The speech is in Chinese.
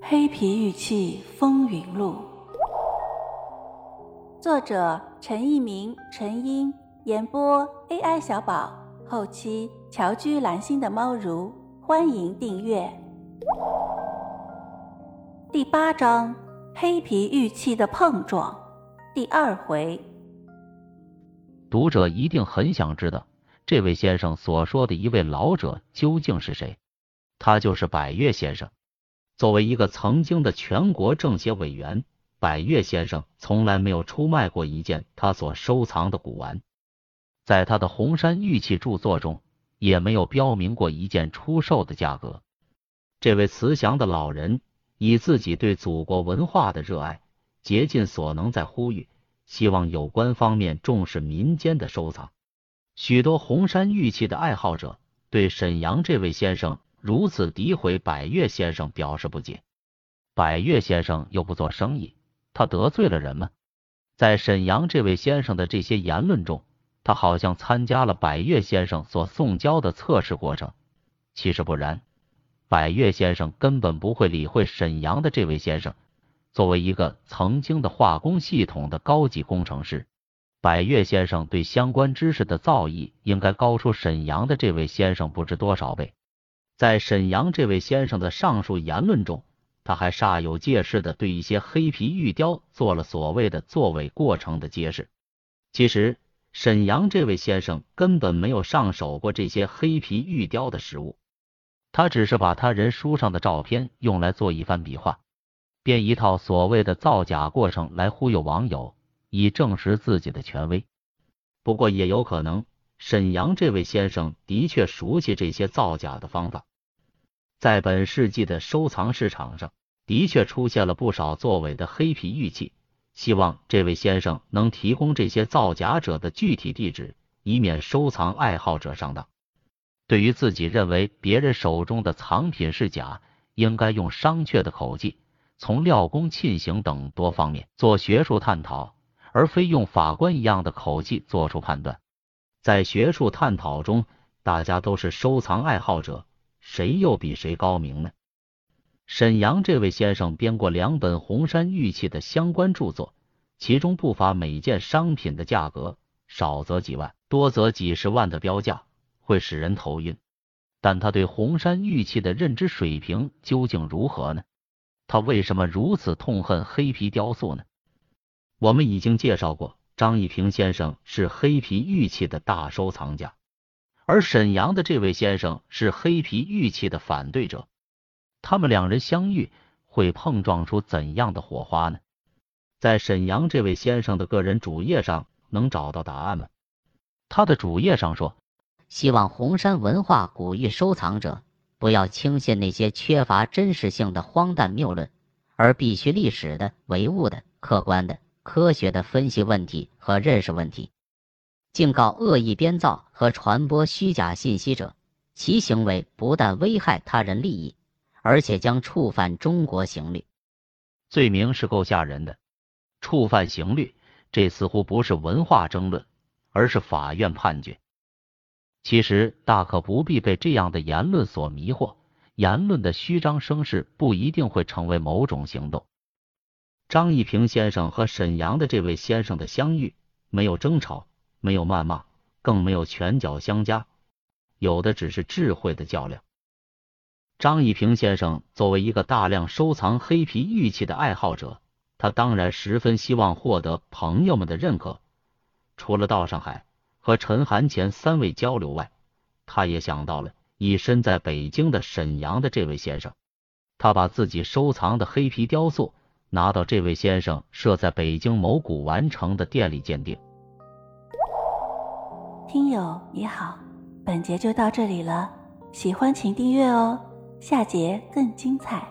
黑皮玉器风云录，作者陈一鸣、陈英，演播 AI 小宝，后期乔居蓝心的猫如，欢迎订阅。第八章：黑皮玉器的碰撞，第二回。读者一定很想知道，这位先生所说的一位老者究竟是谁？他就是百越先生。作为一个曾经的全国政协委员，百越先生从来没有出卖过一件他所收藏的古玩，在他的红山玉器著作中也没有标明过一件出售的价格。这位慈祥的老人以自己对祖国文化的热爱，竭尽所能在呼吁，希望有关方面重视民间的收藏。许多红山玉器的爱好者对沈阳这位先生。如此诋毁百越先生，表示不解。百越先生又不做生意，他得罪了人吗？在沈阳这位先生的这些言论中，他好像参加了百越先生所送交的测试过程。其实不然，百越先生根本不会理会沈阳的这位先生。作为一个曾经的化工系统的高级工程师，百越先生对相关知识的造诣应该高出沈阳的这位先生不知多少倍。在沈阳这位先生的上述言论中，他还煞有介事的对一些黑皮玉雕做了所谓的作伪过程的揭示。其实，沈阳这位先生根本没有上手过这些黑皮玉雕的实物，他只是把他人书上的照片用来做一番比划，编一套所谓的造假过程来忽悠网友，以证实自己的权威。不过，也有可能沈阳这位先生的确熟悉这些造假的方法。在本世纪的收藏市场上，的确出现了不少作伪的黑皮玉器。希望这位先生能提供这些造假者的具体地址，以免收藏爱好者上当。对于自己认为别人手中的藏品是假，应该用商榷的口气，从料工沁行等多方面做学术探讨，而非用法官一样的口气做出判断。在学术探讨中，大家都是收藏爱好者。谁又比谁高明呢？沈阳这位先生编过两本红山玉器的相关著作，其中不乏每件商品的价格少则几万，多则几十万的标价，会使人头晕。但他对红山玉器的认知水平究竟如何呢？他为什么如此痛恨黑皮雕塑呢？我们已经介绍过，张一平先生是黑皮玉器的大收藏家。而沈阳的这位先生是黑皮玉器的反对者，他们两人相遇会碰撞出怎样的火花呢？在沈阳这位先生的个人主页上能找到答案吗？他的主页上说：“希望红山文化古玉收藏者不要轻信那些缺乏真实性的荒诞谬论，而必须历史的、唯物的、客观的、科学的分析问题和认识问题。”警告恶意编造和传播虚假信息者，其行为不但危害他人利益，而且将触犯中国刑律。罪名是够吓人的，触犯刑律，这似乎不是文化争论，而是法院判决。其实大可不必被这样的言论所迷惑，言论的虚张声势不一定会成为某种行动。张一平先生和沈阳的这位先生的相遇，没有争吵。没有谩骂，更没有拳脚相加，有的只是智慧的较量。张一平先生作为一个大量收藏黑皮玉器的爱好者，他当然十分希望获得朋友们的认可。除了到上海和陈寒前三位交流外，他也想到了已身在北京的沈阳的这位先生。他把自己收藏的黑皮雕塑拿到这位先生设在北京某古玩城的店里鉴定。听友你好，本节就到这里了，喜欢请订阅哦，下节更精彩。